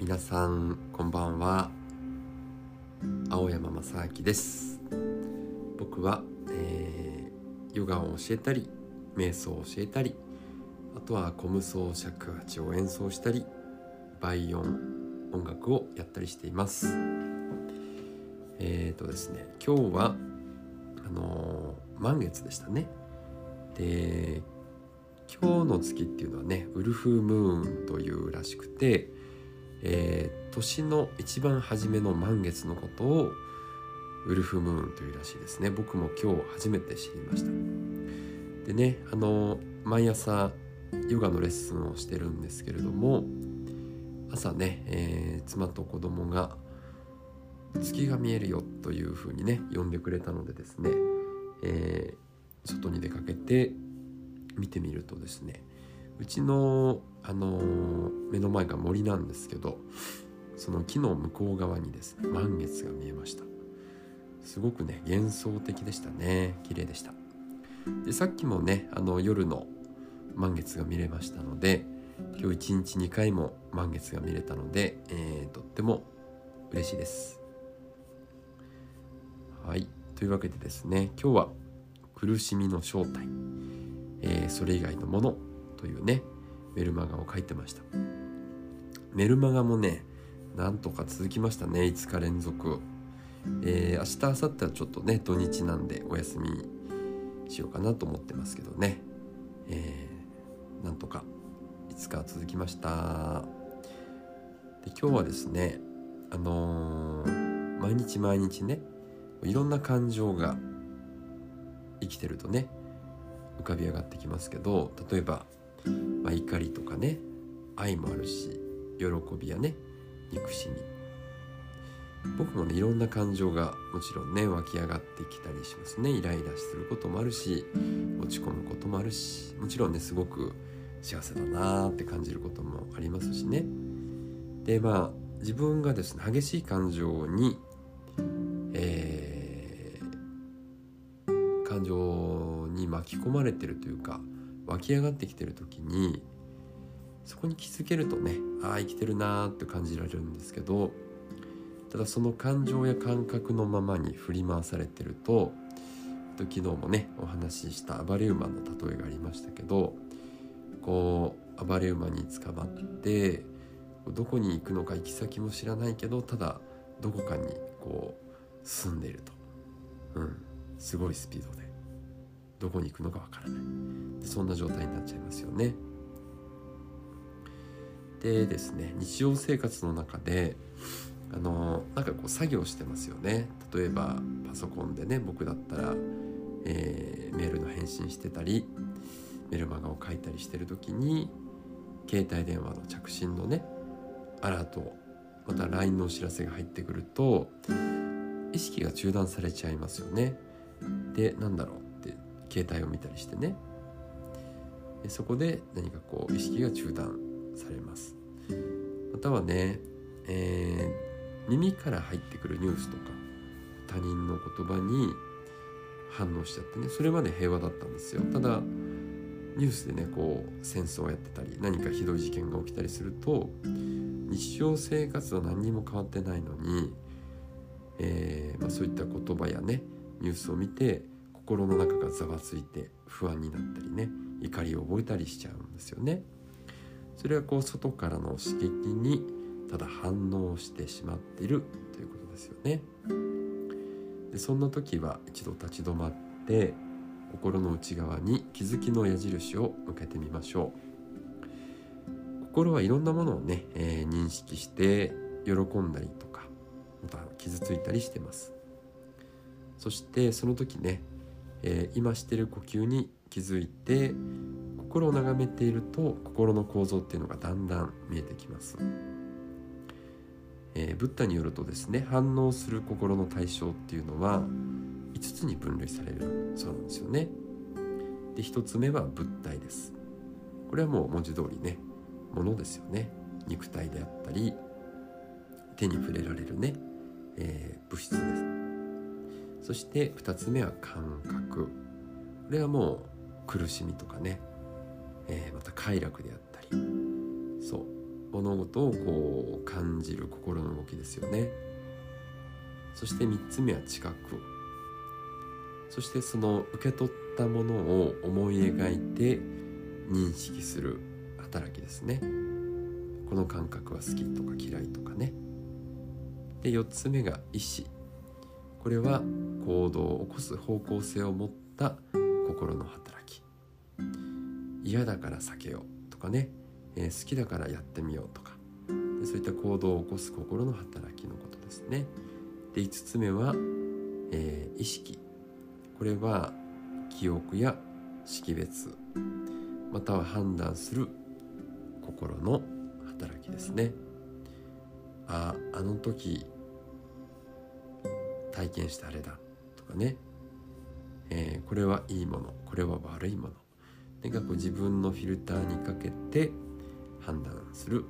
皆さんこんばんは。青山正明です。僕は、えー、ヨガを教えたり瞑想を教えたりあとはコムソ尺八を演奏したり倍音音楽をやったりしています。えっ、ー、とですね今日はあのー、満月でしたね。で今日の月っていうのはねウルフムーンというらしくて、えー、年の一番初めの満月のことをウルフムーンというらしいですね。僕も今日初めて知りました。でねあの毎朝ヨガのレッスンをしてるんですけれども朝ね、えー、妻と子供が月が見えるよというふうにね呼んでくれたのでですね、えー、外に出かけて見てみるとですねうちの、あのー、目の前が森なんですけどその木の向こう側にですね満月が見えました。すごくね幻想的でしたね。綺麗でした。でさっきもねあの夜の満月が見れましたので今日1日2回も満月が見れたので、えー、とっても嬉しいです。はい。というわけでですね今日は苦しみの正体。えー、それ以外のものというねメルマガを書いてました。メルマガもねなんとか続きましたね5日連続。えー、明日明後日はちょっとね土日なんでお休みしようかなと思ってますけどね、えー、なんとか5日続きました。で今日はですねあのー、毎日毎日ねいろんな感情が生きてるとね浮かび上がってきますけど例えば、まあ、怒りとかね愛もあるし喜びやね憎しみ。僕もねいろんな感情がもちろんね湧き上がってきたりしますね。イライラすることもあるし落ち込むこともあるしもちろんねすごく幸せだなーって感じることもありますしね。でまあ自分がですね激しい感情に、えー、感情に巻き込まれてるというか湧き上がってきてる時にそこに気づけるとねああ生きてるなーって感じられるんですけどただその感情や感覚のままに振り回されてると昨日もねお話しした暴れ馬の例えがありましたけどこう暴れ馬に捕まってどこに行くのか行き先も知らないけどただどこかにこう住んでいると、うん、すごいスピードで。どこに行くのかわからない。そんな状態になっちゃいますよね。でですね日常生活の中であのなんかこう作業してますよね。例えばパソコンでね僕だったら、えー、メールの返信してたりメルマガを書いたりしてる時に携帯電話の着信のねアラートまた LINE のお知らせが入ってくると意識が中断されちゃいますよね。でなんだろうって携帯を見たりしてね。そこで何かこう意識が中断されます。またはね、えー、耳から入ってくるニュースとか他人の言葉に反応しちゃってねそれまで平和だったんですよ。ただニュースでねこう戦争をやってたり何かひどい事件が起きたりすると日常生活は何にも変わってないのに、えーまあ、そういった言葉やねニュースを見て心の中がざわついて不安になったりね。怒りを覚えたりしちゃうんですよね。それはこう外からの刺激にただ反応してしまっているということですよね。でそんな時は一度立ち止まって心の内側に気づきの矢印を向けてみましょう。心はいろんなものをね、えー、認識して喜んだりとかまた傷ついたりしてます。そしてその時ねえー、今してる呼吸に気づいて心を眺めていると心の構造っていうのがだんだん見えてきます、えー、ブッダによるとですね反応する心の対象っていうのは5つに分類されるそうなんですよね。で1つ目は物体です。これはもう文字通りねものですよね。肉体であったり手に触れられるね、えー、物質です。そして2つ目は感覚。これはもう苦しみとかね、えー、また快楽であったり。そう。物事をこう感じる心の動きですよね。そして3つ目は知覚そしてその受け取ったものを思い描いて認識する働きですね。この感覚は好きとか嫌いとかね。で4つ目が意志。これは行動を起こす方向性を持った心の働き。嫌だから避けようとかね、えー、好きだからやってみようとか。そういった行動を起こす心の働きのことですね。で5つ目は、えー、意識。これは記憶や識別。または判断する心の働きですね。ああの時体験したあれだとかね、えー、これはいいもの。これは悪いもの。何かこう自分のフィルターにかけて判断する。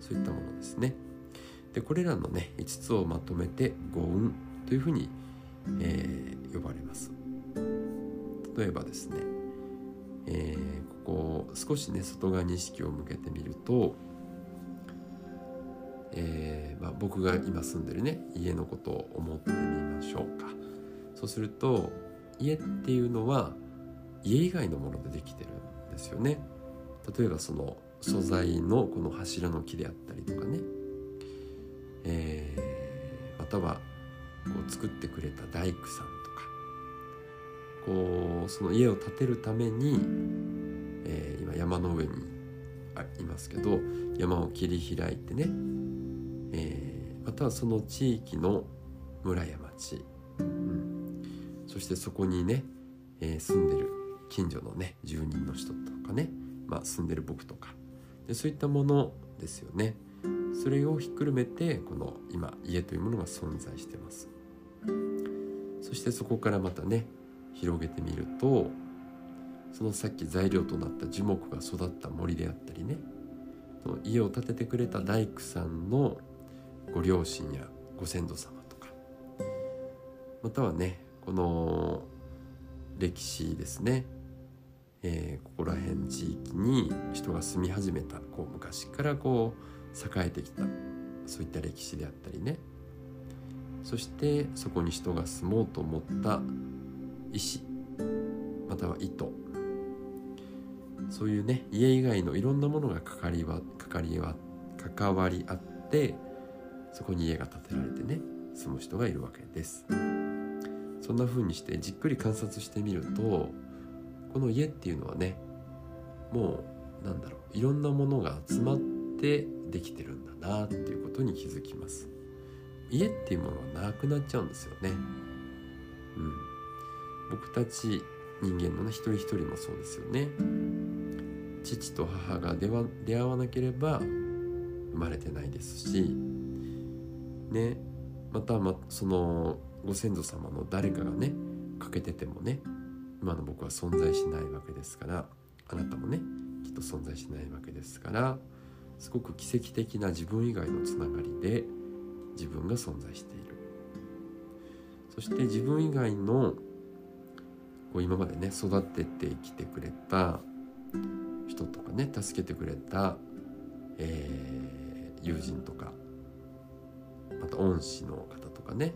そういったものですね。でこれらのね5つをまとめて五運というふうに、えー、呼ばれます。例えばですね、えー、ここ少しね外側に意識を向けてみるとえー、まあ、僕が今住んでるね家のことを思ってみましょうか。そうすると家っていうのは家以外のものでできてるんですよね。例えばその素材のこの柱の木であったりとかね、えー、またはこう作ってくれた大工さんとか。こうその家を建てるために、えー、今山の上にいますけど山を切り開いてね。えー、またはその地域の村や町、うん、そしてそこにね、え、住んでる近所のね住人の人とかね、まあ、住んでる僕とか。でそういったものですよね。それをひっくるめてこの今家というものが存在してます。そしてそこからまたね広げてみるとそのさっき材料となった樹木が育った森であったりね家を建ててくれた大工さんのご両親やご先祖様とかまたはねこの歴史ですね、えー、ここら辺地域に人が住み始めたこう昔からこう栄えてきたそういった歴史であったりね。そしてそこに人が住もうと思った意志または意図そういうね家以外のいろんなものが関わりは関わりは関わり合ってそこに家が建てられてね住む人がいるわけです。そんな風にしてじっくり観察してみるとこの家っていうのはねもうなんだろういろんなものが集まってできてるんだなっていうことに気づきます。家っていうものはなくなっちゃうんですよね。うん。僕たち人間のね一人一人もそうですよね。父と母が出会わなければ生まれてないですし。ね。またまそのご先祖様の誰かがね欠けててもね今の僕は存在しないわけですからあなたもねきっと存在しないわけですからすごく奇跡的な自分以外のつながりで自分が存在している。そして自分以外のこう今までね育ててきてくれた人とかね助けてくれた、えー、友人とかまた恩師の方とかね、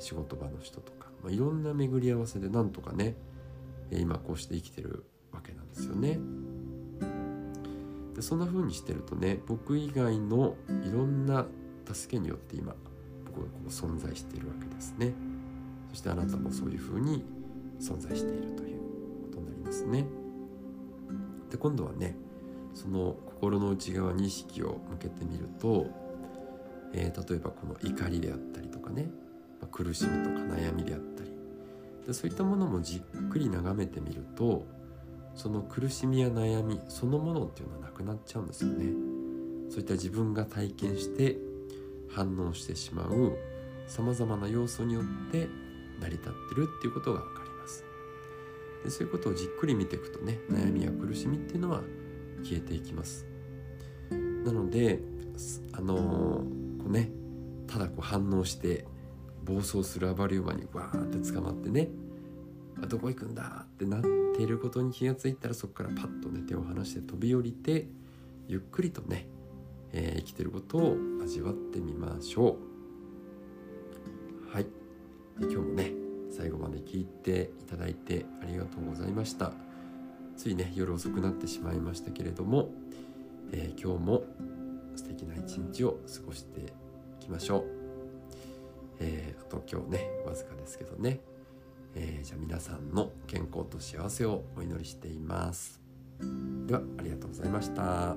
仕事場の人とか、まあ、いろんな巡り合わせでなんとかね今こうして生きてるわけなんですよね。でそんな風にしてるとね僕以外のいろんな助けによって今僕がこう存在しているわけですね。そしてあなたもそういう風に存在しているということになりますね。で今度はねその心の内側に意識を向けてみるとえー、例えばこの怒りであったりとかね、苦しみとか悩みであったりでそういったものもじっくり眺めてみるとその苦しみや悩みそのものっていうのはなくなっちゃうんですよね。そういった自分が体験して反応してしまうさまざまな要素によって成り立ってるっていうことが分かります。でそういうことをじっくり見ていくとね悩みや苦しみっていうのは消えていきます。なのであのーうねただこう反応して暴走する暴れ馬にわーって捕まってね。あどこ行くんだってなっていることに気がついたらそこからパッとね手を離して飛び降りてゆっくりとね、えー、生きてることを味わってみましょう。はい。今日もね最後まで聞いていただいてありがとうございました。ついね夜遅くなってしまいましたけれども、えー、今日も素敵な一日を過ごしていきましょう、と今日ねわずかですけどね、えー、じゃあ皆さんの健康と幸せをお祈りしています。ではありがとうございました。